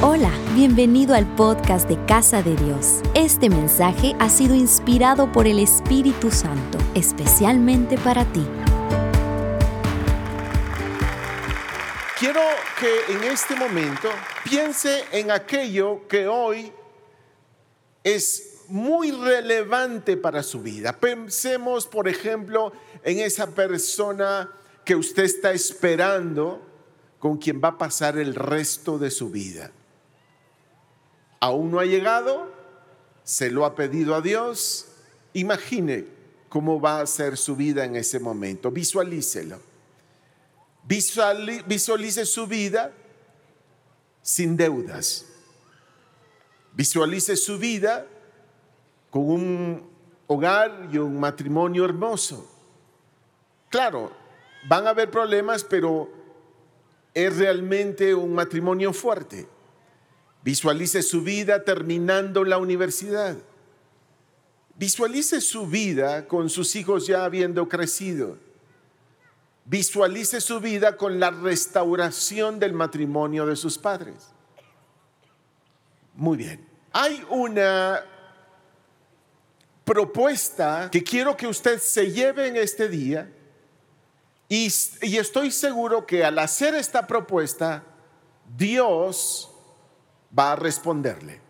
Hola, bienvenido al podcast de Casa de Dios. Este mensaje ha sido inspirado por el Espíritu Santo, especialmente para ti. Quiero que en este momento piense en aquello que hoy es muy relevante para su vida. Pensemos, por ejemplo, en esa persona que usted está esperando con quien va a pasar el resto de su vida aún no ha llegado, se lo ha pedido a Dios, imagine cómo va a ser su vida en ese momento, visualícelo. Visualice su vida sin deudas. Visualice su vida con un hogar y un matrimonio hermoso. Claro, van a haber problemas, pero es realmente un matrimonio fuerte. Visualice su vida terminando la universidad. Visualice su vida con sus hijos ya habiendo crecido. Visualice su vida con la restauración del matrimonio de sus padres. Muy bien. Hay una propuesta que quiero que usted se lleve en este día y, y estoy seguro que al hacer esta propuesta, Dios va a responderle.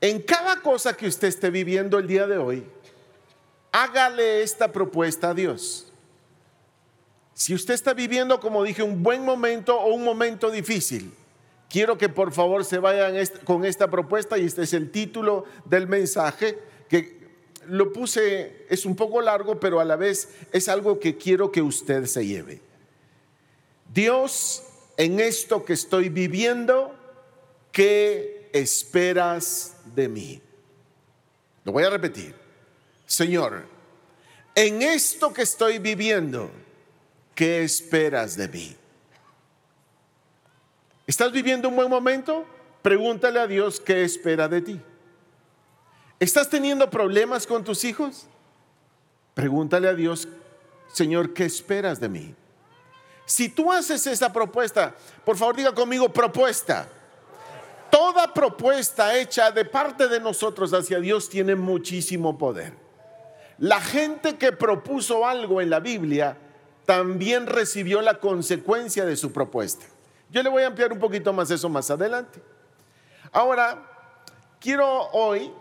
En cada cosa que usted esté viviendo el día de hoy, hágale esta propuesta a Dios. Si usted está viviendo, como dije, un buen momento o un momento difícil, quiero que por favor se vayan con esta propuesta y este es el título del mensaje que lo puse, es un poco largo, pero a la vez es algo que quiero que usted se lleve. Dios en esto que estoy viviendo, ¿qué esperas de mí? Lo voy a repetir. Señor, en esto que estoy viviendo, ¿qué esperas de mí? ¿Estás viviendo un buen momento? Pregúntale a Dios qué espera de ti. ¿Estás teniendo problemas con tus hijos? Pregúntale a Dios, Señor, ¿qué esperas de mí? Si tú haces esa propuesta, por favor diga conmigo propuesta. Toda propuesta hecha de parte de nosotros hacia Dios tiene muchísimo poder. La gente que propuso algo en la Biblia también recibió la consecuencia de su propuesta. Yo le voy a ampliar un poquito más eso más adelante. Ahora, quiero hoy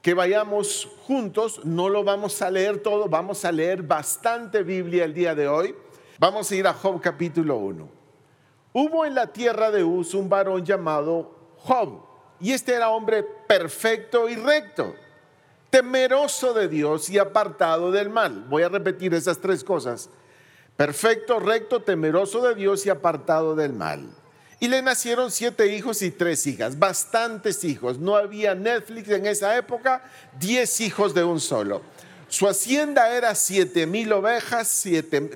que vayamos juntos, no lo vamos a leer todo, vamos a leer bastante Biblia el día de hoy Vamos a ir a Job capítulo 1. Hubo en la tierra de Uz un varón llamado Job, y este era hombre perfecto y recto, temeroso de Dios y apartado del mal. Voy a repetir esas tres cosas. Perfecto, recto, temeroso de Dios y apartado del mal. Y le nacieron siete hijos y tres hijas, bastantes hijos. No había Netflix en esa época, diez hijos de un solo. Su hacienda era siete mil ovejas,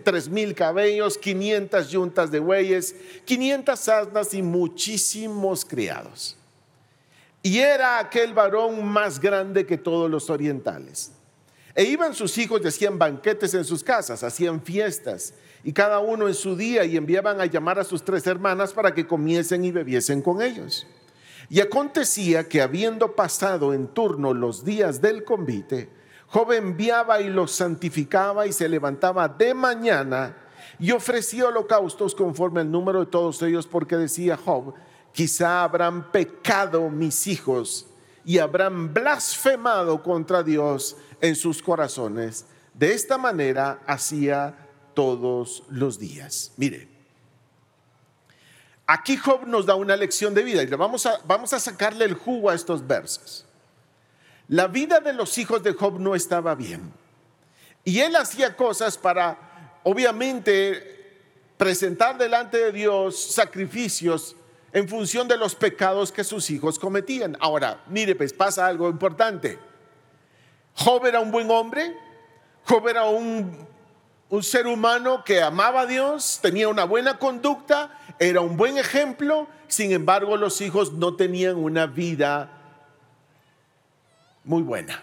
tres mil cabellos, quinientas yuntas de bueyes, quinientas asnas y muchísimos criados. Y era aquel varón más grande que todos los orientales. E iban sus hijos y hacían banquetes en sus casas, hacían fiestas, y cada uno en su día, y enviaban a llamar a sus tres hermanas para que comiesen y bebiesen con ellos. Y acontecía que habiendo pasado en turno los días del convite, Job enviaba y los santificaba y se levantaba de mañana y ofrecía holocaustos conforme al número de todos ellos, porque decía Job, quizá habrán pecado mis hijos y habrán blasfemado contra Dios en sus corazones. De esta manera hacía todos los días. Mire, aquí Job nos da una lección de vida y vamos a, vamos a sacarle el jugo a estos versos. La vida de los hijos de Job no estaba bien. Y él hacía cosas para, obviamente, presentar delante de Dios sacrificios en función de los pecados que sus hijos cometían. Ahora, mire, pues pasa algo importante. Job era un buen hombre, Job era un, un ser humano que amaba a Dios, tenía una buena conducta, era un buen ejemplo, sin embargo los hijos no tenían una vida muy buena.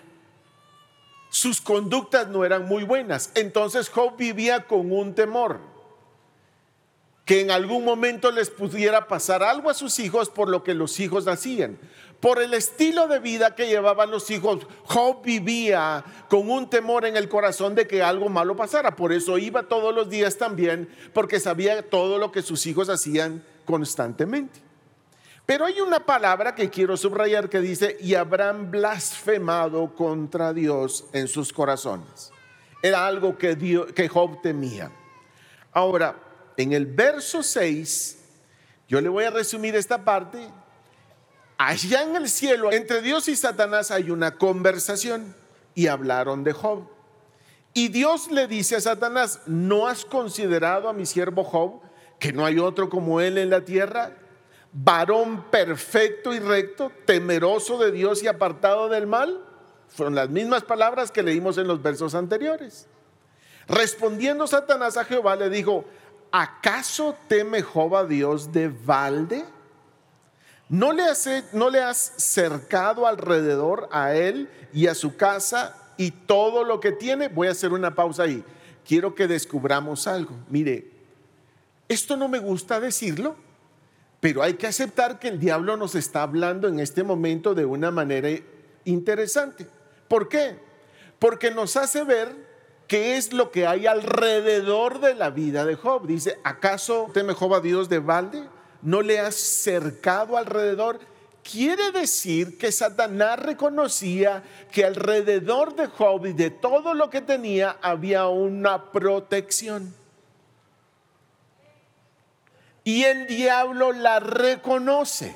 Sus conductas no eran muy buenas. Entonces Job vivía con un temor. que en algún momento les pudiera pasar algo a sus hijos por lo que los hijos hacían. Por el estilo de vida que llevaban los hijos, Job vivía con un temor en el corazón de que algo malo pasara. Por eso iba todos los días también, porque sabía todo lo que sus hijos hacían constantemente. Pero hay una palabra que quiero subrayar que dice, y habrán blasfemado contra Dios en sus corazones. Era algo que, Job temía. Ahora, en el verso 6, yo le voy a resumir esta parte. Allá en el cielo, entre Dios y Satanás hay una conversación y hablaron de Job. Y Dios le dice a Satanás, ¿no has considerado a mi siervo Job, que no hay otro como él en la tierra? Varón perfecto y recto, temeroso de Dios y apartado del mal. Fueron las mismas palabras que leímos en los versos anteriores. Respondiendo Satanás a Jehová le dijo, ¿acaso teme Jehová Dios de balde? ¿No le, has, ¿No le has cercado alrededor a él y a su casa y todo lo que tiene? Voy a hacer una pausa ahí. Quiero que descubramos algo. Mire, esto no me gusta decirlo, pero hay que aceptar que el diablo nos está hablando en este momento de una manera interesante. ¿Por qué? Porque nos hace ver qué es lo que hay alrededor de la vida de Job. Dice, ¿acaso teme Job a Dios de balde? ¿No le has cercado alrededor? Quiere decir que Satanás reconocía que alrededor de Job y de todo lo que tenía había una protección. Y el diablo la reconoce.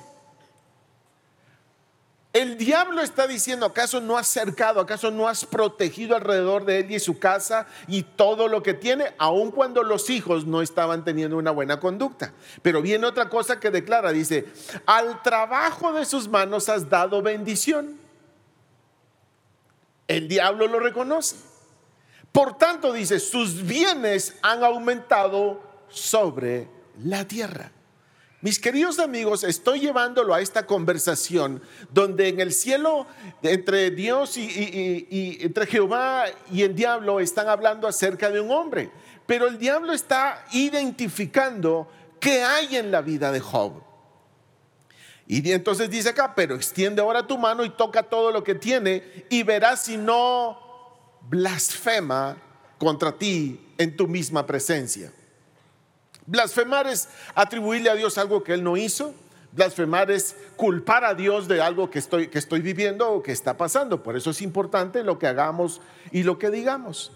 El diablo está diciendo, ¿acaso no has cercado, acaso no has protegido alrededor de él y su casa y todo lo que tiene, aun cuando los hijos no estaban teniendo una buena conducta? Pero viene otra cosa que declara, dice, al trabajo de sus manos has dado bendición. El diablo lo reconoce. Por tanto, dice, sus bienes han aumentado sobre la tierra. Mis queridos amigos, estoy llevándolo a esta conversación donde en el cielo entre Dios y, entre Jehová y el diablo están hablando acerca de un hombre, pero el diablo está identificando qué hay en la vida de Job. Y entonces dice acá, pero extiende ahora tu mano y toca todo lo que tiene y verás si no blasfema contra ti en tu misma presencia. Blasfemar es atribuirle a Dios algo que Él no hizo. Blasfemar es culpar a Dios de algo que estoy, que estoy viviendo o que está pasando. Por eso es importante lo que hagamos y lo que digamos.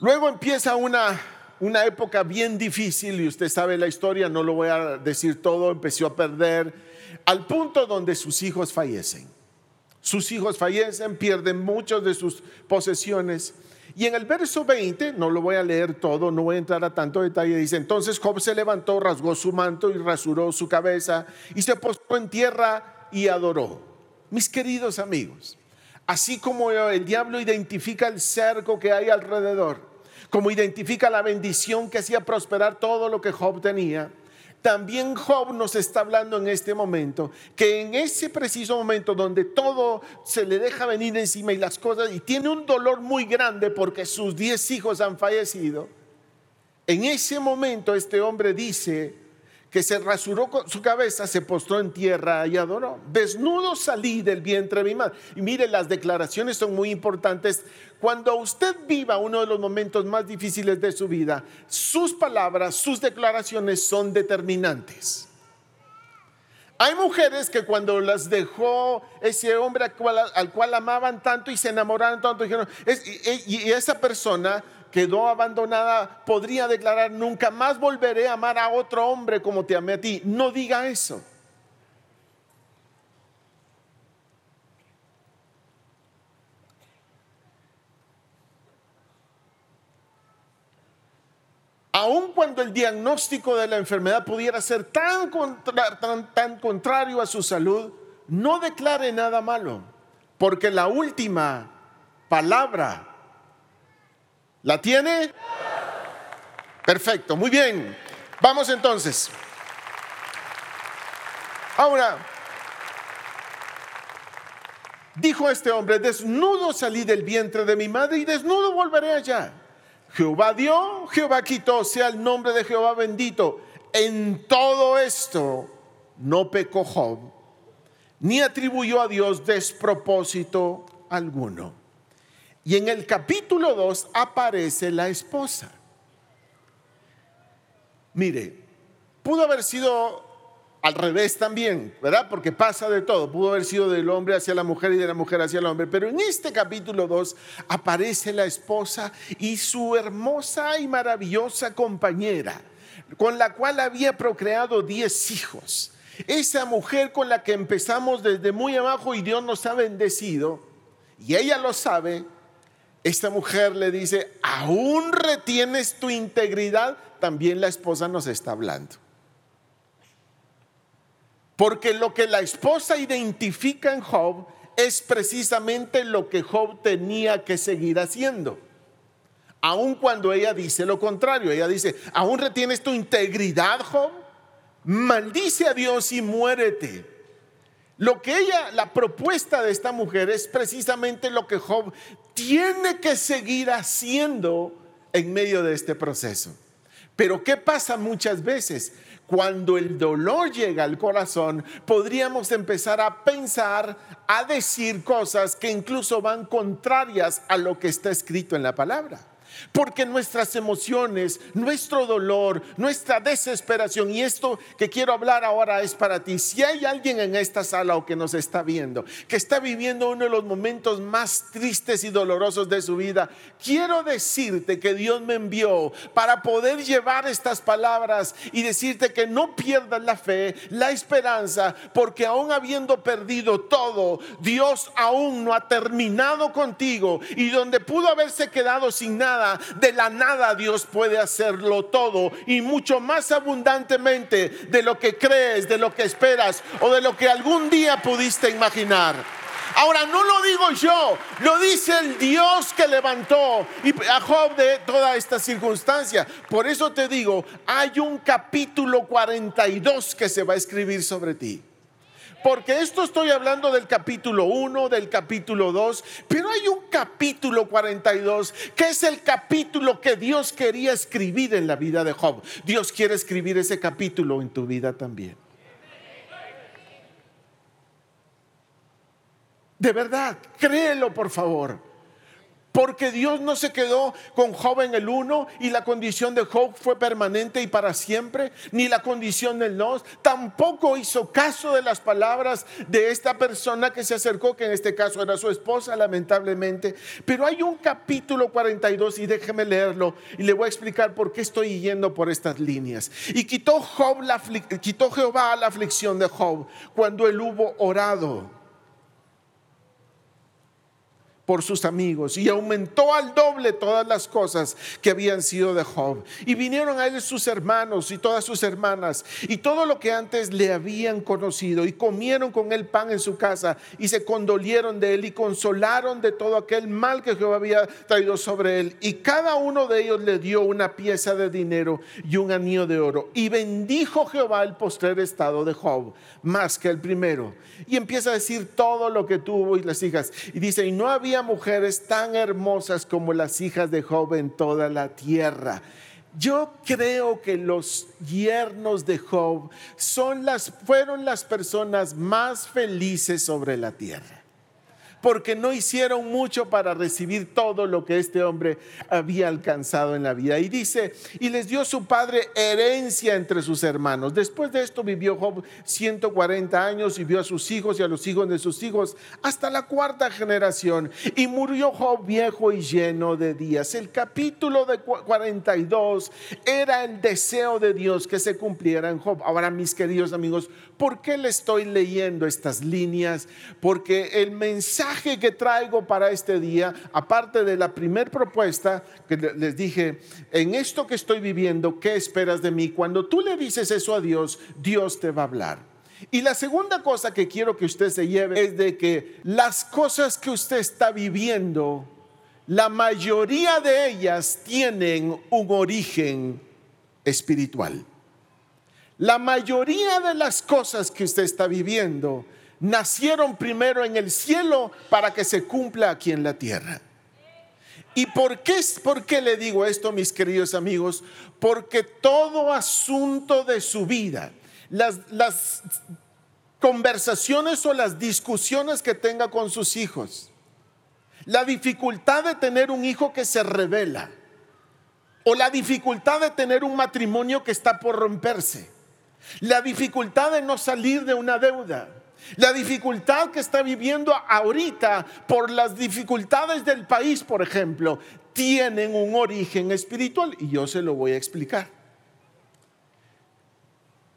Luego empieza una, una época bien difícil y usted sabe la historia, no lo voy a decir todo, empezó a perder al punto donde sus hijos fallecen. Sus hijos fallecen, pierden muchas de sus posesiones y en el verso 20, no lo voy a leer todo, no voy a entrar a tanto detalle, dice, entonces Job se levantó, rasgó su manto y rasuró su cabeza y se postró en tierra y adoró. Mis queridos amigos, así como el diablo identifica el cerco que hay alrededor, como identifica la bendición que hacía prosperar todo lo que Job tenía, también Job nos está hablando en este momento que en ese preciso momento donde todo se le deja venir encima y las cosas y tiene un dolor muy grande porque sus diez hijos han fallecido, en ese momento este hombre dice, que se rasuró su cabeza, se postró en tierra y adoró. Desnudo salí del vientre de mi madre. Y mire, las declaraciones son muy importantes. Cuando usted viva uno de los momentos más difíciles de su vida, sus palabras, sus declaraciones son determinantes. Hay mujeres que cuando las dejó ese hombre al cual, amaban tanto y se enamoraron tanto, dijeron, y esa persona quedó abandonada, podría declarar, nunca más volveré a amar a otro hombre como te amé a ti. No diga eso. Aun cuando el diagnóstico de la enfermedad pudiera ser tan, tan, tan contrario a su salud, no declare nada malo, porque la última palabra ¿La tiene? Perfecto, muy bien. Vamos entonces. Ahora, dijo este hombre, desnudo salí del vientre de mi madre y desnudo volveré allá. Jehová dio, Jehová quitó, sea el nombre de Jehová bendito. En todo esto no pecó Job, ni atribuyó a Dios despropósito alguno. Y en el capítulo 2 aparece la esposa. Mire, pudo haber sido al revés también, ¿verdad? Porque pasa de todo. Pudo haber sido del hombre hacia la mujer y de la mujer hacia el hombre. Pero en este capítulo 2 aparece la esposa y su hermosa y maravillosa compañera, con la cual había procreado 10 hijos. Esa mujer con la que empezamos desde muy abajo y Dios nos ha bendecido, y ella lo sabe, esta mujer le dice, aún retienes tu integridad, también la esposa nos está hablando. Porque lo que la esposa identifica en Job es precisamente lo que Job tenía que seguir haciendo. Aun cuando ella dice lo contrario, ella dice, ¿aún retienes tu integridad, Job? Maldice a Dios y muérete. Lo que ella, la propuesta de esta mujer es precisamente lo que Job tiene que seguir haciendo en medio de este proceso. Pero ¿qué pasa muchas veces? cuando el dolor llega al corazón, podríamos empezar a pensar, a decir cosas que incluso van contrarias a lo que está escrito en la palabra. Porque nuestras emociones, nuestro dolor, nuestra desesperación, y esto que quiero hablar ahora es para ti. Si hay alguien en esta sala o que nos está viendo, que está viviendo uno de los momentos más tristes y dolorosos de su vida, quiero decirte que Dios me envió para poder llevar estas palabras y decirte que no pierdas la fe, la esperanza, porque aún habiendo perdido todo, Dios aún no ha terminado contigo y donde pudo haberse quedado sin nada, de la nada Dios puede hacerlo todo y mucho más abundantemente de lo que crees, de lo que esperas o de lo que algún día pudiste imaginar. Ahora, no lo digo yo, lo dice el Dios que levantó a Job de toda esta circunstancia. Por eso te digo, hay un capítulo 42 que se va a escribir sobre ti. Porque esto estoy hablando del capítulo 1, del capítulo 2, pero hay un capítulo 42 que es el capítulo que Dios quería escribir en la vida de Job. Dios quiere escribir ese capítulo en tu vida también. De verdad, créelo por favor. Porque Dios no se quedó con Job en el uno y la condición de Job fue permanente y para siempre, ni la condición del dos. Tampoco hizo caso de las palabras de esta persona que se acercó, que en este caso era su esposa, lamentablemente. Pero hay un capítulo 42 y déjeme leerlo y le voy a explicar por qué estoy yendo por estas líneas. Y quitó, Job la, quitó Jehová la aflicción de Job cuando él hubo orado por sus amigos y aumentó al doble todas las cosas que habían sido de Job. Y vinieron a él sus hermanos y todas sus hermanas y todo lo que antes le habían conocido y comieron con él pan en su casa y se condolieron de él y consolaron de todo aquel mal que Jehová había traído sobre él. Y cada uno de ellos le dio una pieza de dinero y un anillo de oro. Y bendijo Jehová el postrer estado de Job más que el primero. Y empieza a decir todo lo que tuvo y las hijas. Y dice, y no había mujeres tan hermosas como las hijas de Job en toda la tierra. Yo creo que los yernos de Job son las, fueron las personas más felices sobre la tierra porque no hicieron mucho para recibir todo lo que este hombre había alcanzado en la vida. Y dice, y les dio su padre herencia entre sus hermanos. Después de esto vivió Job 140 años y vio a sus hijos y a los hijos de sus hijos hasta la cuarta generación. Y murió Job viejo y lleno de días. El capítulo de 42 era el deseo de Dios que se cumpliera en Job. Ahora, mis queridos amigos, ¿por qué le estoy leyendo estas líneas? Porque el mensaje que traigo para este día, aparte de la primer propuesta que les dije, en esto que estoy viviendo, ¿qué esperas de mí? Cuando tú le dices eso a Dios, Dios te va a hablar. Y la segunda cosa que quiero que usted se lleve es de que las cosas que usted está viviendo, la mayoría de ellas tienen un origen espiritual. La mayoría de las cosas que usted está viviendo nacieron primero en el cielo para que se cumpla aquí en la tierra. ¿Y por qué, por qué le digo esto, mis queridos amigos? Porque todo asunto de su vida, las, las conversaciones o las discusiones que tenga con sus hijos, la dificultad de tener un hijo que se revela, o la dificultad de tener un matrimonio que está por romperse, la dificultad de no salir de una deuda, la dificultad que está viviendo ahorita por las dificultades del país, por ejemplo, tienen un origen espiritual y yo se lo voy a explicar.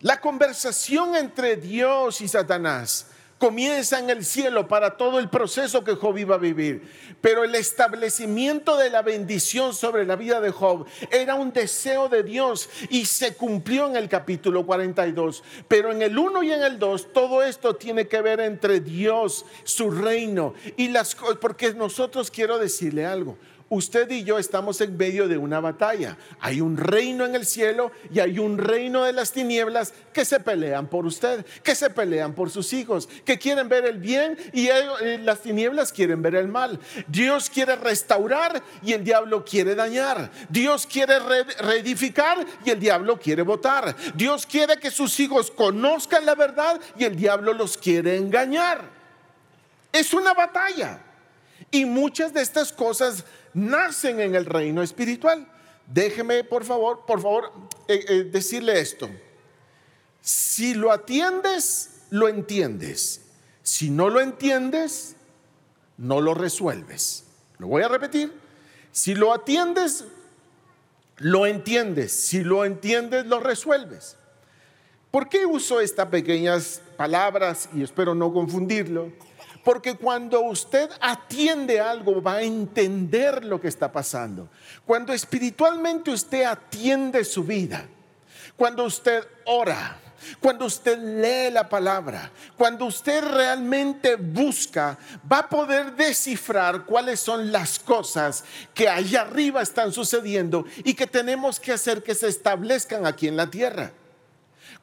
La conversación entre Dios y Satanás comienza en el cielo para todo el proceso que Job iba a vivir. Pero el establecimiento de la bendición sobre la vida de Job era un deseo de Dios y se cumplió en el capítulo 42. Pero en el 1 y en el 2 todo esto tiene que ver entre Dios, su reino y las porque nosotros quiero decirle algo. Usted y yo estamos en medio de una batalla. Hay un reino en el cielo y hay un reino de las tinieblas que se pelean por usted, que se pelean por sus hijos, que quieren ver el bien y eh, las tinieblas quieren ver el mal. Dios quiere restaurar y el diablo quiere dañar. Dios quiere reedificar y el diablo quiere votar. Dios quiere que sus hijos conozcan la verdad y el diablo los quiere engañar. Es una batalla. Y muchas de estas cosas nacen en el reino espiritual. Déjeme, por favor, por favor, eh, eh, decirle esto. Si lo atiendes, lo entiendes. Si no lo entiendes, no lo resuelves. Lo voy a repetir. Si lo atiendes, lo entiendes. Si lo entiendes, lo resuelves. ¿Por qué uso estas pequeñas palabras? Y espero no confundirlo. Porque cuando usted atiende algo, va a entender lo que está pasando. Cuando espiritualmente usted atiende su vida, cuando usted ora, cuando usted lee la palabra, cuando usted realmente busca, va a poder descifrar cuáles son las cosas que allá arriba están sucediendo y que tenemos que hacer que se establezcan aquí en la tierra.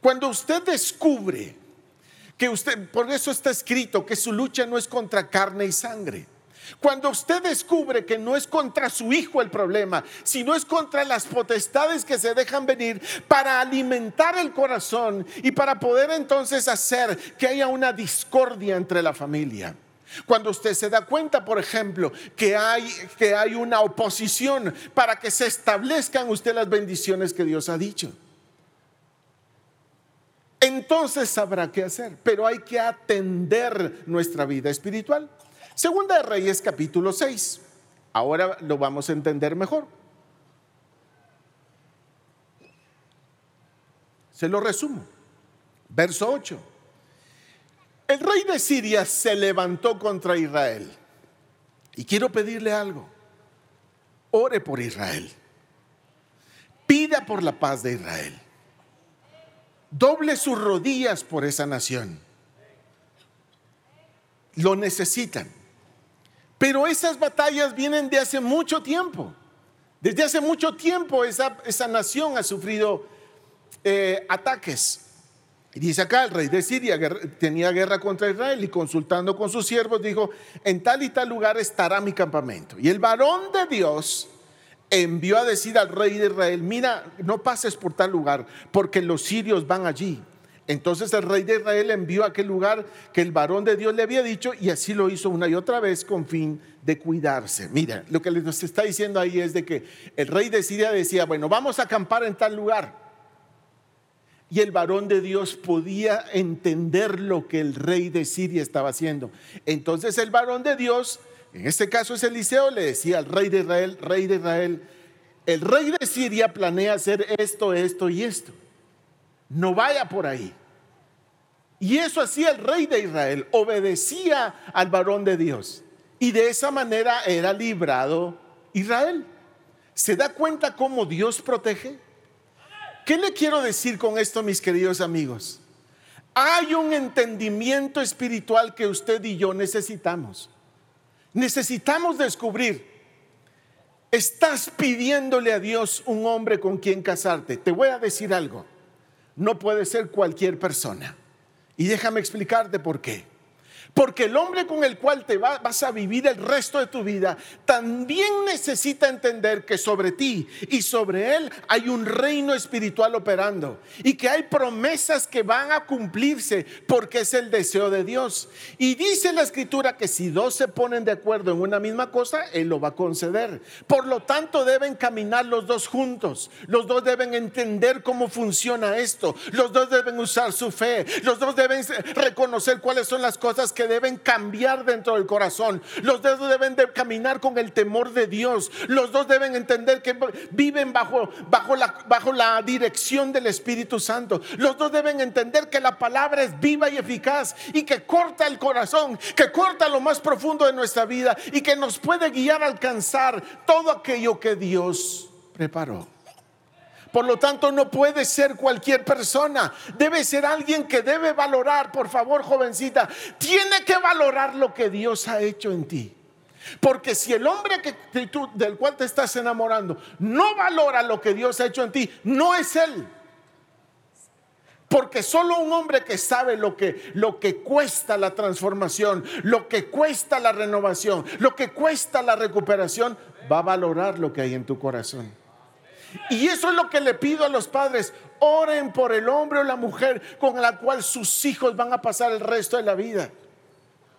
Cuando usted descubre que usted, por eso está escrito que su lucha no es contra carne y sangre. Cuando usted descubre que no es contra su hijo el problema, sino es contra las potestades que se dejan venir para alimentar el corazón y para poder entonces hacer que haya una discordia entre la familia. Cuando usted se da cuenta, por ejemplo, que hay, que hay una oposición para que se establezcan usted las bendiciones que Dios ha dicho entonces sabrá qué hacer. Pero hay que atender nuestra vida espiritual. Segunda de Reyes capítulo 6. Ahora lo vamos a entender mejor. Se lo resumo. Verso 8. El rey de Siria se levantó contra Israel. Y quiero pedirle algo. Ore por Israel. Pida por la paz de Israel doble sus rodillas por esa nación. Lo necesitan. Pero esas batallas vienen de hace mucho tiempo. Desde hace mucho tiempo esa, esa nación ha sufrido eh, ataques. Y dice acá, el rey de Siria tenía guerra contra Israel y consultando con sus siervos dijo, en tal y tal lugar estará mi campamento. Y el varón de Dios envió a decir al rey de Israel, mira, no pases por tal lugar, porque los sirios van allí. Entonces el rey de Israel envió a aquel lugar que el varón de Dios le había dicho y así lo hizo una y otra vez con fin de cuidarse. Mira, lo que nos está diciendo ahí es de que el rey de Siria decía, bueno, vamos a acampar en tal lugar. Y el varón de Dios podía entender lo que el rey de Siria estaba haciendo. Entonces el varón de Dios en este caso es Eliseo, le decía al rey de Israel, rey de Israel, el rey de Siria planea hacer esto, esto y esto. No vaya por ahí. Y eso hacía el rey de Israel, obedecía al varón de Dios. Y de esa manera era librado Israel. ¿Se da cuenta cómo Dios protege? ¿Qué le quiero decir con esto, mis queridos amigos? Hay un entendimiento espiritual que usted y yo necesitamos. Necesitamos descubrir, estás pidiéndole a Dios un hombre con quien casarte. Te voy a decir algo, no puede ser cualquier persona. Y déjame explicarte por qué. Porque el hombre con el cual te vas a vivir el resto de tu vida también necesita entender que sobre ti y sobre él hay un reino espiritual operando y que hay promesas que van a cumplirse porque es el deseo de Dios. Y dice la escritura que si dos se ponen de acuerdo en una misma cosa, él lo va a conceder. Por lo tanto, deben caminar los dos juntos. Los dos deben entender cómo funciona esto. Los dos deben usar su fe. Los dos deben reconocer cuáles son las cosas que deben cambiar dentro del corazón. Los dos deben de caminar con el temor de Dios. Los dos deben entender que viven bajo, bajo, la, bajo la dirección del Espíritu Santo. Los dos deben entender que la palabra es viva y eficaz y que corta el corazón, que corta lo más profundo de nuestra vida y que nos puede guiar a alcanzar todo aquello que Dios preparó. Por lo tanto, no puede ser cualquier persona. Debe ser alguien que debe valorar, por favor, jovencita, tiene que valorar lo que Dios ha hecho en ti. Porque si el hombre que, del cual te estás enamorando no valora lo que Dios ha hecho en ti, no es él. Porque solo un hombre que sabe lo que, lo que cuesta la transformación, lo que cuesta la renovación, lo que cuesta la recuperación, va a valorar lo que hay en tu corazón. Y eso es lo que le pido a los padres. Oren por el hombre o la mujer con la cual sus hijos van a pasar el resto de la vida.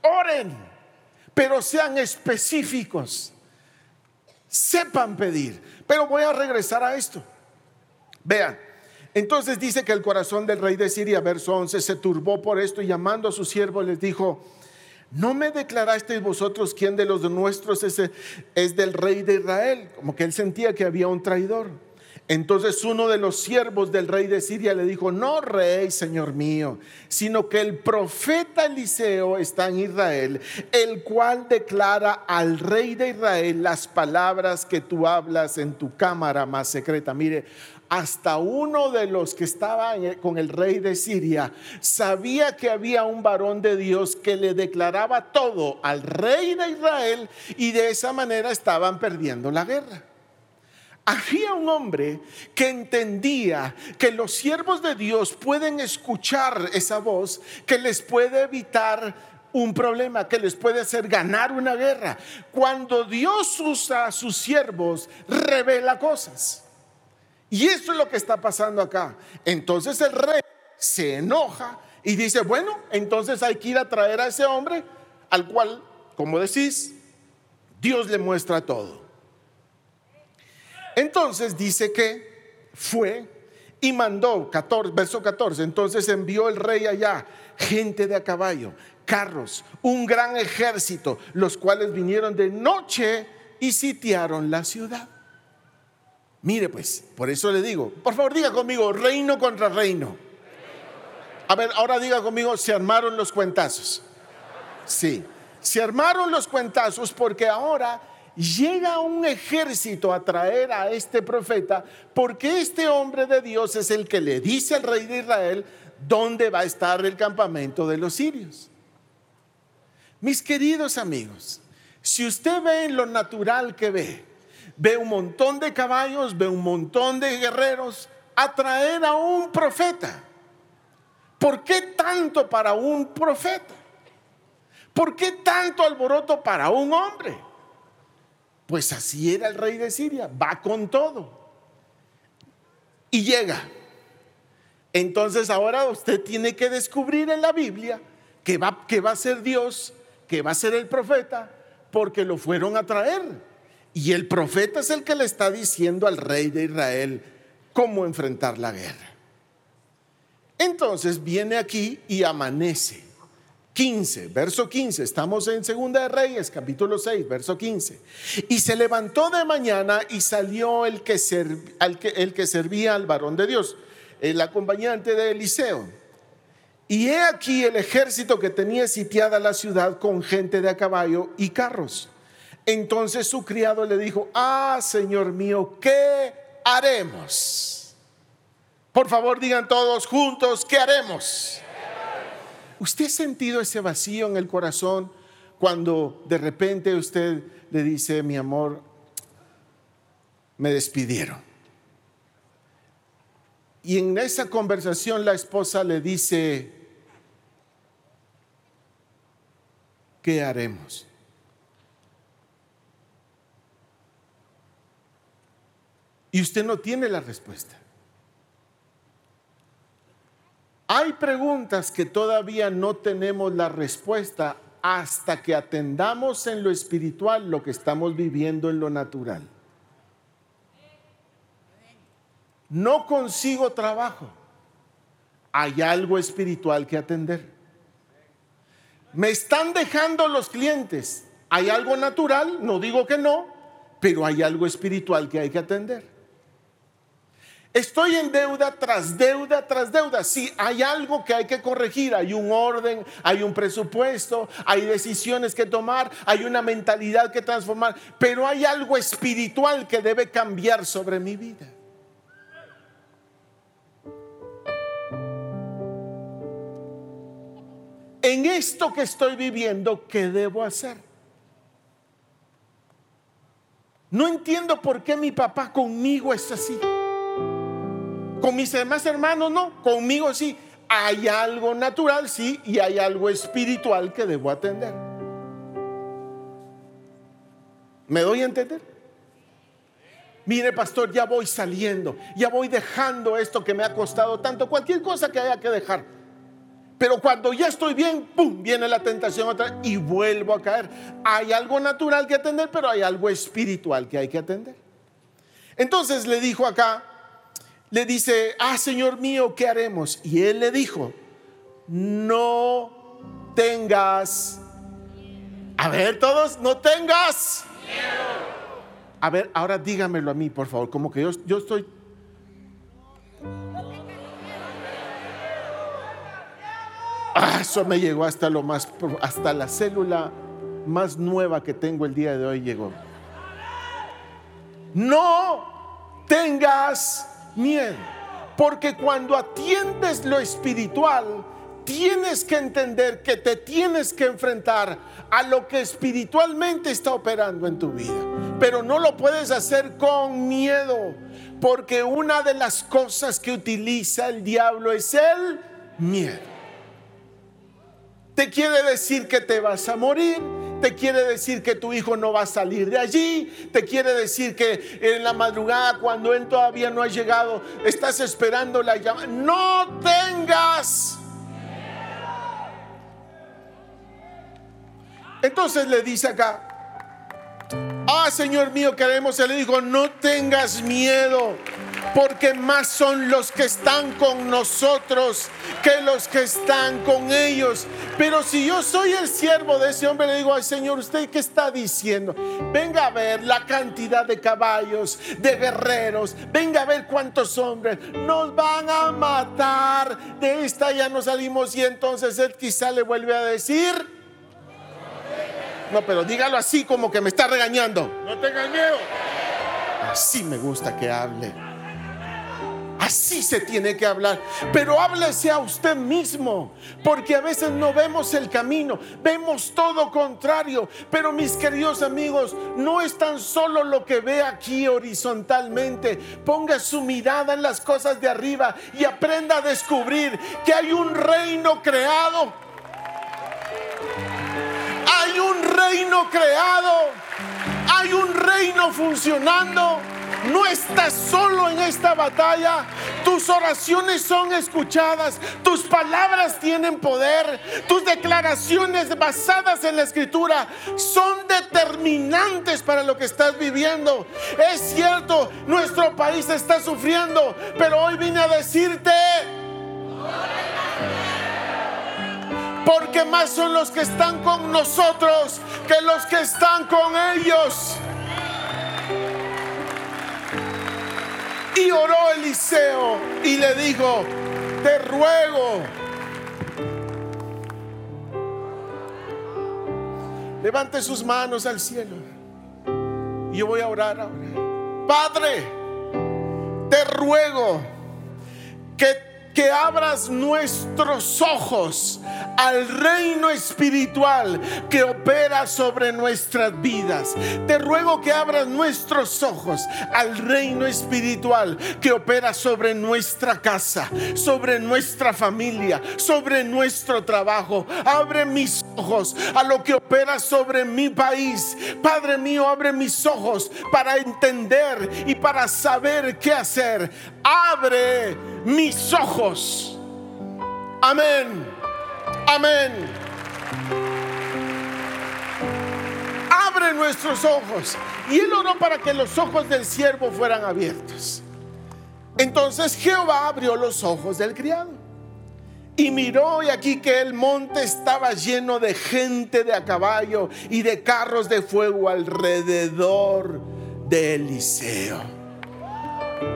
Oren, pero sean específicos. Sepan pedir. Pero voy a regresar a esto. Vean, entonces dice que el corazón del rey de Siria, verso 11, se turbó por esto y llamando a su siervo les dijo, ¿no me declarasteis vosotros quién de los nuestros es, es del rey de Israel? Como que él sentía que había un traidor. Entonces uno de los siervos del rey de Siria le dijo, no rey, señor mío, sino que el profeta Eliseo está en Israel, el cual declara al rey de Israel las palabras que tú hablas en tu cámara más secreta. Mire, hasta uno de los que estaba con el rey de Siria sabía que había un varón de Dios que le declaraba todo al rey de Israel y de esa manera estaban perdiendo la guerra. Había un hombre que entendía que los siervos de Dios pueden escuchar esa voz que les puede evitar un problema, que les puede hacer ganar una guerra. Cuando Dios usa a sus siervos, revela cosas. Y eso es lo que está pasando acá. Entonces el rey se enoja y dice, bueno, entonces hay que ir a traer a ese hombre al cual, como decís, Dios le muestra todo. Entonces dice que fue y mandó, 14, verso 14, entonces envió el rey allá gente de a caballo, carros, un gran ejército, los cuales vinieron de noche y sitiaron la ciudad. Mire pues, por eso le digo, por favor diga conmigo, reino contra reino. A ver, ahora diga conmigo, se armaron los cuentazos. Sí, se armaron los cuentazos porque ahora llega un ejército a traer a este profeta porque este hombre de Dios es el que le dice al rey de Israel dónde va a estar el campamento de los sirios. Mis queridos amigos, si usted ve en lo natural que ve, ve un montón de caballos, ve un montón de guerreros atraer a un profeta. ¿Por qué tanto para un profeta? ¿Por qué tanto alboroto para un hombre? Pues así era el rey de Siria, va con todo. Y llega. Entonces ahora usted tiene que descubrir en la Biblia que va, que va a ser Dios, que va a ser el profeta, porque lo fueron a traer. Y el profeta es el que le está diciendo al rey de Israel cómo enfrentar la guerra. Entonces viene aquí y amanece. 15, verso 15, estamos en Segunda de Reyes, capítulo 6, verso 15. Y se levantó de mañana y salió el que, el que servía al varón de Dios, el acompañante de Eliseo. Y he aquí el ejército que tenía sitiada la ciudad con gente de a caballo y carros. Entonces su criado le dijo, ah, Señor mío, ¿qué haremos? Por favor, digan todos juntos, ¿qué haremos? ¿Usted ha sentido ese vacío en el corazón cuando de repente usted le dice, mi amor, me despidieron? Y en esa conversación la esposa le dice, ¿qué haremos? Y usted no tiene la respuesta. Hay preguntas que todavía no tenemos la respuesta hasta que atendamos en lo espiritual lo que estamos viviendo en lo natural. No consigo trabajo. Hay algo espiritual que atender. Me están dejando los clientes. Hay algo natural, no digo que no, pero hay algo espiritual que hay que atender. Estoy en deuda tras deuda tras deuda. Si hay algo que hay que corregir, hay un orden, hay un presupuesto, hay decisiones que tomar, hay una mentalidad que transformar, pero hay algo espiritual que debe cambiar sobre mi vida. En esto que estoy viviendo, ¿qué debo hacer? No entiendo por qué mi papá conmigo es así. Con mis demás hermanos no, conmigo sí. Hay algo natural, sí, y hay algo espiritual que debo atender. ¿Me doy a entender? Mire, pastor, ya voy saliendo, ya voy dejando esto que me ha costado tanto, cualquier cosa que haya que dejar. Pero cuando ya estoy bien, ¡pum! viene la tentación otra y vuelvo a caer. Hay algo natural que atender, pero hay algo espiritual que hay que atender. Entonces le dijo acá le dice, ah, Señor mío, ¿qué haremos? Y él le dijo, no tengas, a ver todos, no tengas. A ver, ahora dígamelo a mí, por favor, como que yo, yo estoy... Ah, eso me llegó hasta lo más, hasta la célula más nueva que tengo el día de hoy llegó. No tengas miedo. Porque cuando atiendes lo espiritual, tienes que entender que te tienes que enfrentar a lo que espiritualmente está operando en tu vida. Pero no lo puedes hacer con miedo, porque una de las cosas que utiliza el diablo es el miedo. Te quiere decir que te vas a morir, te quiere decir que tu hijo no va a salir de allí, te quiere decir que en la madrugada cuando él todavía no ha llegado, estás esperando la llamada. No tengas. Entonces le dice acá, ah Señor mío, queremos, él le dijo, no tengas miedo porque más son los que están con nosotros que los que están con ellos. Pero si yo soy el siervo de ese hombre, le digo al Señor, ¿usted qué está diciendo? Venga a ver la cantidad de caballos, de guerreros, venga a ver cuántos hombres nos van a matar. De esta ya no salimos y entonces él quizá le vuelve a decir... No, pero dígalo así como que me está regañando. No tenga miedo. Así me gusta que hable. Así se tiene que hablar. Pero háblese a usted mismo, porque a veces no vemos el camino, vemos todo contrario. Pero mis queridos amigos, no es tan solo lo que ve aquí horizontalmente. Ponga su mirada en las cosas de arriba y aprenda a descubrir que hay un reino creado. Hay un reino creado. Hay un reino funcionando no estás solo en esta batalla. Tus oraciones son escuchadas. Tus palabras tienen poder. Tus declaraciones basadas en la escritura son determinantes para lo que estás viviendo. Es cierto, nuestro país está sufriendo, pero hoy vine a decirte... Porque más son los que están con nosotros que los que están con ellos. Y oró Eliseo y le dijo, te ruego. Levante sus manos al cielo. Yo voy a orar ahora. Padre, te ruego que que abras nuestros ojos al reino espiritual que opera sobre nuestras vidas. Te ruego que abras nuestros ojos al reino espiritual que opera sobre nuestra casa, sobre nuestra familia, sobre nuestro trabajo. Abre mis ojos a lo que opera sobre mi país. Padre mío, abre mis ojos para entender y para saber qué hacer. Abre mis ojos. Amén. Amén. Abre nuestros ojos. Y él oró para que los ojos del siervo fueran abiertos. Entonces Jehová abrió los ojos del criado. Y miró y aquí que el monte estaba lleno de gente de a caballo y de carros de fuego alrededor de Eliseo.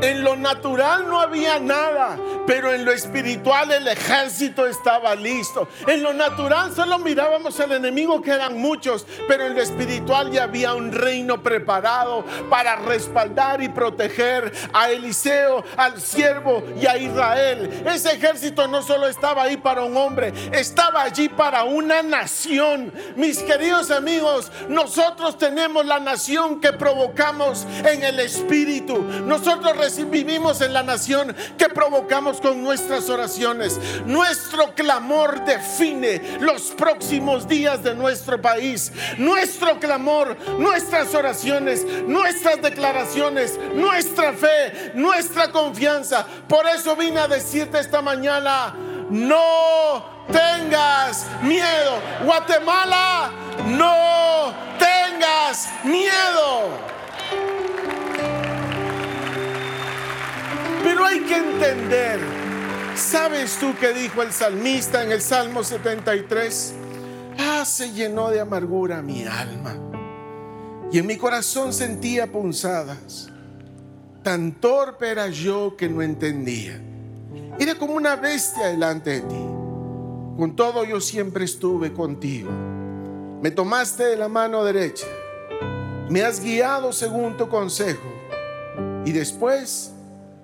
En lo natural no había nada, pero en lo espiritual el ejército estaba listo. En lo natural solo mirábamos al enemigo que eran muchos, pero en lo espiritual ya había un reino preparado para respaldar y proteger a Eliseo, al siervo y a Israel. Ese ejército no solo estaba ahí para un hombre, estaba allí para una nación. Mis queridos amigos, nosotros tenemos la nación que provocamos en el espíritu. Nosotros vivimos en la nación que provocamos con nuestras oraciones. Nuestro clamor define los próximos días de nuestro país. Nuestro clamor, nuestras oraciones, nuestras declaraciones, nuestra fe, nuestra confianza. Por eso vine a decirte esta mañana, no tengas miedo. Guatemala, no tengas miedo. Pero hay que entender, ¿sabes tú qué dijo el salmista en el Salmo 73? Ah, se llenó de amargura mi alma. Y en mi corazón sentía punzadas. Tan torpe era yo que no entendía. Era como una bestia delante de ti. Con todo yo siempre estuve contigo. Me tomaste de la mano derecha. Me has guiado según tu consejo. Y después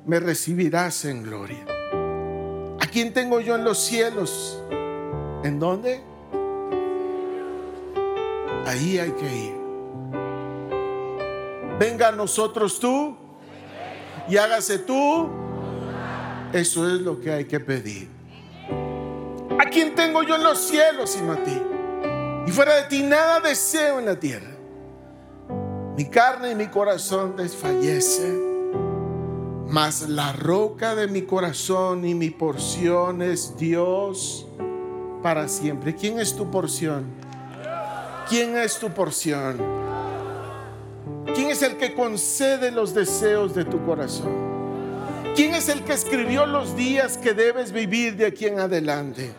me recibirás en gloria. ¿A quién tengo yo en los cielos? ¿En dónde? Ahí hay que ir. Venga a nosotros tú y hágase tú. Eso es lo que hay que pedir. ¿A quién tengo yo en los cielos sino a ti? Y fuera de ti nada deseo en la tierra. Mi carne y mi corazón desfallecen mas la roca de mi corazón y mi porción es Dios para siempre. ¿Quién es tu porción? ¿Quién es tu porción? ¿Quién es el que concede los deseos de tu corazón? ¿Quién es el que escribió los días que debes vivir de aquí en adelante?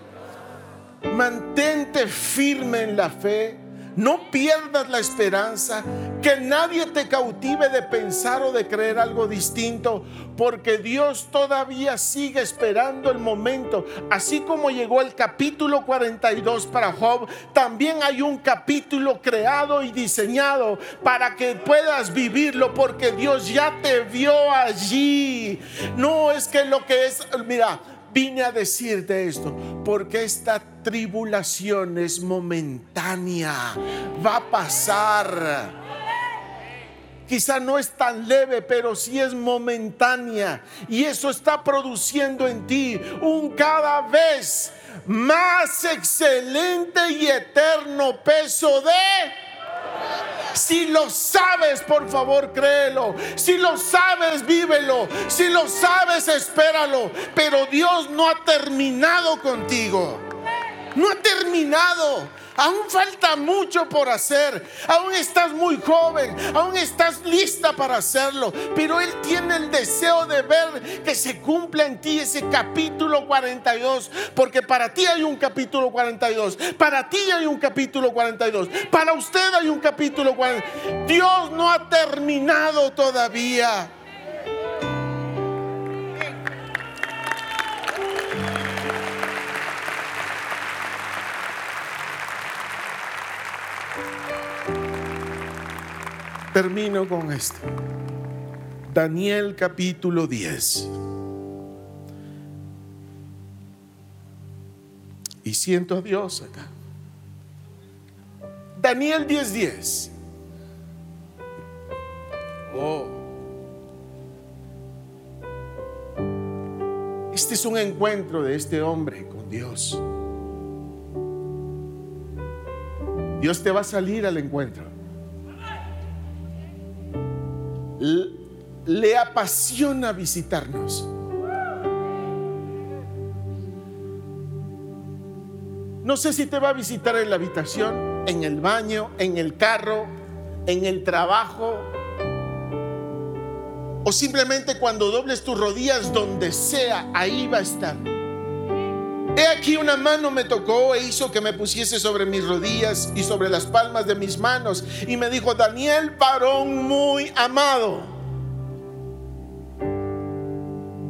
Mantente firme en la fe no pierdas la esperanza, que nadie te cautive de pensar o de creer algo distinto, porque Dios todavía sigue esperando el momento. Así como llegó el capítulo 42 para Job, también hay un capítulo creado y diseñado para que puedas vivirlo, porque Dios ya te vio allí. No es que lo que es, mira, vine a decirte esto, porque esta tribulación es momentánea, va a pasar. Quizá no es tan leve, pero sí es momentánea. Y eso está produciendo en ti un cada vez más excelente y eterno peso de si lo sabes, por favor, créelo. Si lo sabes, vívelo. Si lo sabes, espéralo. Pero Dios no ha terminado contigo. No ha terminado. Aún falta mucho por hacer. Aún estás muy joven. Aún estás lista para hacerlo. Pero Él tiene el deseo de ver que se cumpla en ti ese capítulo 42. Porque para ti hay un capítulo 42. Para ti hay un capítulo 42. Para usted hay un capítulo 42. Dios no ha terminado todavía. Termino con esto. Daniel capítulo 10. Y siento a Dios acá. Daniel 10:10. 10. Oh. Este es un encuentro de este hombre con Dios. Dios te va a salir al encuentro. Le apasiona visitarnos. No sé si te va a visitar en la habitación, en el baño, en el carro, en el trabajo, o simplemente cuando dobles tus rodillas donde sea, ahí va a estar. He aquí una mano me tocó e hizo que me pusiese sobre mis rodillas y sobre las palmas de mis manos y me dijo, Daniel, varón muy amado.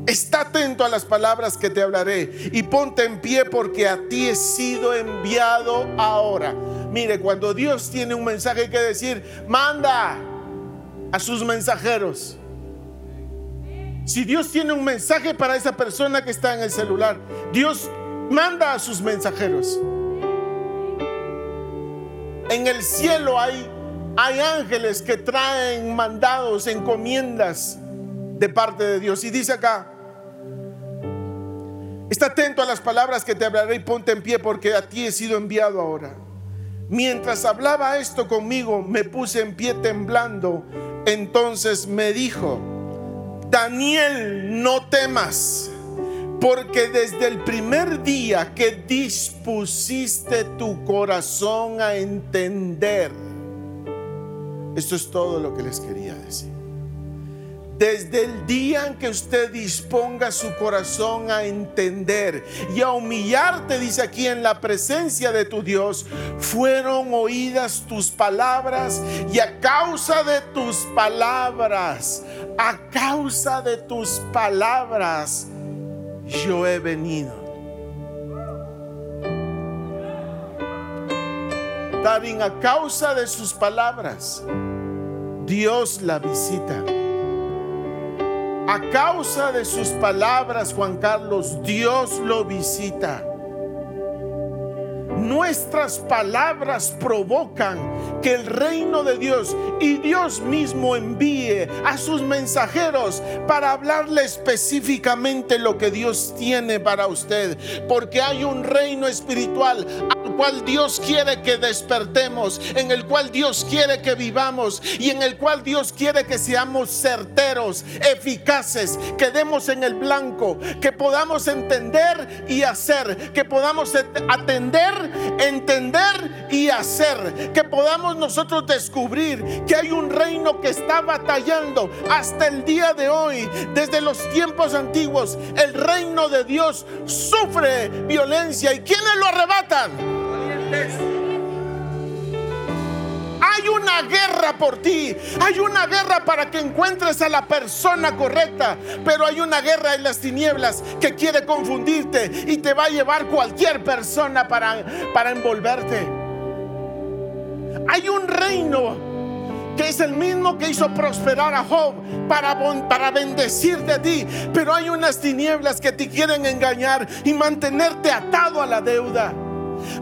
Está atento a las palabras que te hablaré y ponte en pie porque a ti he sido enviado ahora. Mire, cuando Dios tiene un mensaje que decir, manda a sus mensajeros. Si Dios tiene un mensaje para esa persona que está en el celular, Dios manda a sus mensajeros. En el cielo hay, hay ángeles que traen mandados, encomiendas de parte de Dios. Y dice acá, está atento a las palabras que te hablaré y ponte en pie porque a ti he sido enviado ahora. Mientras hablaba esto conmigo, me puse en pie temblando. Entonces me dijo, Daniel, no temas porque desde el primer día que dispusiste tu corazón a entender, esto es todo lo que les quería decir. Desde el día en que usted disponga su corazón a entender y a humillarte, dice aquí, en la presencia de tu Dios, fueron oídas tus palabras y a causa de tus palabras, a causa de tus palabras, yo he venido. Darín, a causa de sus palabras, Dios la visita. A causa de sus palabras, Juan Carlos, Dios lo visita nuestras palabras provocan que el reino de Dios y Dios mismo envíe a sus mensajeros para hablarle específicamente lo que Dios tiene para usted. Porque hay un reino espiritual al cual Dios quiere que despertemos, en el cual Dios quiere que vivamos y en el cual Dios quiere que seamos certeros, eficaces, que demos en el blanco, que podamos entender y hacer, que podamos atender entender y hacer. Que podamos nosotros descubrir que hay un reino que está batallando hasta el día de hoy, desde los tiempos antiguos. El reino de Dios sufre violencia. ¿Y quienes lo arrebatan? Hay una guerra por ti. Hay una guerra para que encuentres a la persona correcta. Pero hay una guerra en las tinieblas que quiere confundirte y te va a llevar cualquier persona para, para envolverte. Hay un reino que es el mismo que hizo prosperar a Job para, para bendecirte a ti. Pero hay unas tinieblas que te quieren engañar y mantenerte atado a la deuda.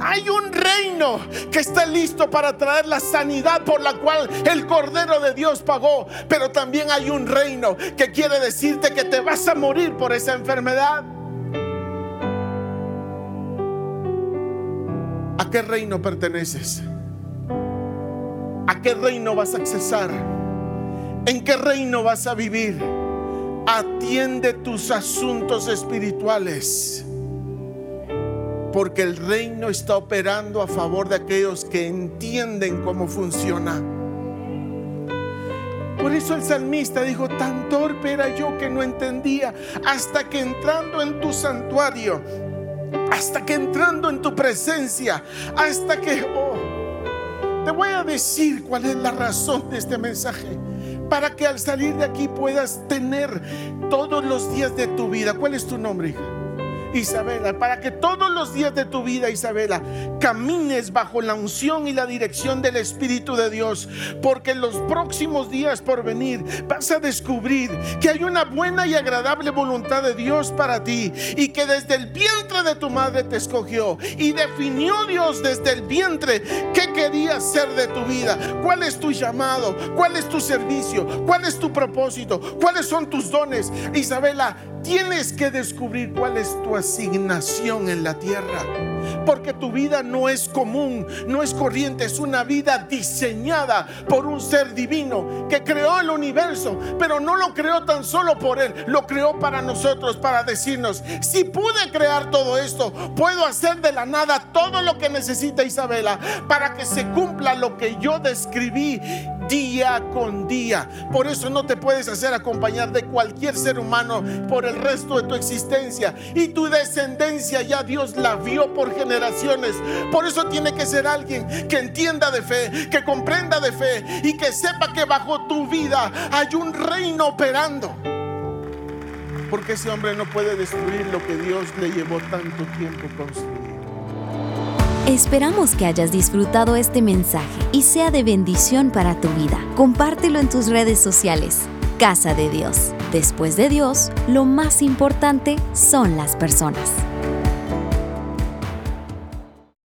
Hay un reino que está listo para traer la sanidad por la cual el Cordero de Dios pagó. Pero también hay un reino que quiere decirte que te vas a morir por esa enfermedad. ¿A qué reino perteneces? ¿A qué reino vas a accesar? ¿En qué reino vas a vivir? Atiende tus asuntos espirituales porque el reino está operando a favor de aquellos que entienden cómo funciona. Por eso el salmista dijo, tan torpe era yo que no entendía, hasta que entrando en tu santuario, hasta que entrando en tu presencia, hasta que... Oh, te voy a decir cuál es la razón de este mensaje, para que al salir de aquí puedas tener todos los días de tu vida. ¿Cuál es tu nombre, hija? Isabela, para que todos los días de tu vida, Isabela, camines bajo la unción y la dirección del Espíritu de Dios, porque en los próximos días por venir vas a descubrir que hay una buena y agradable voluntad de Dios para ti y que desde el vientre de tu madre te escogió y definió Dios desde el vientre qué querías ser de tu vida, cuál es tu llamado, cuál es tu servicio, cuál es tu propósito, cuáles son tus dones. Isabela, tienes que descubrir cuál es tu asignación en la tierra. Porque tu vida no es común, no es corriente, es una vida diseñada por un ser divino que creó el universo, pero no lo creó tan solo por él, lo creó para nosotros, para decirnos, si pude crear todo esto, puedo hacer de la nada todo lo que necesita Isabela para que se cumpla lo que yo describí día con día. Por eso no te puedes hacer acompañar de cualquier ser humano por el resto de tu existencia. Y tu descendencia ya Dios la vio por generaciones. Por eso tiene que ser alguien que entienda de fe, que comprenda de fe y que sepa que bajo tu vida hay un reino operando. Porque ese hombre no puede destruir lo que Dios le llevó tanto tiempo construir. Esperamos que hayas disfrutado este mensaje y sea de bendición para tu vida. Compártelo en tus redes sociales. Casa de Dios. Después de Dios, lo más importante son las personas.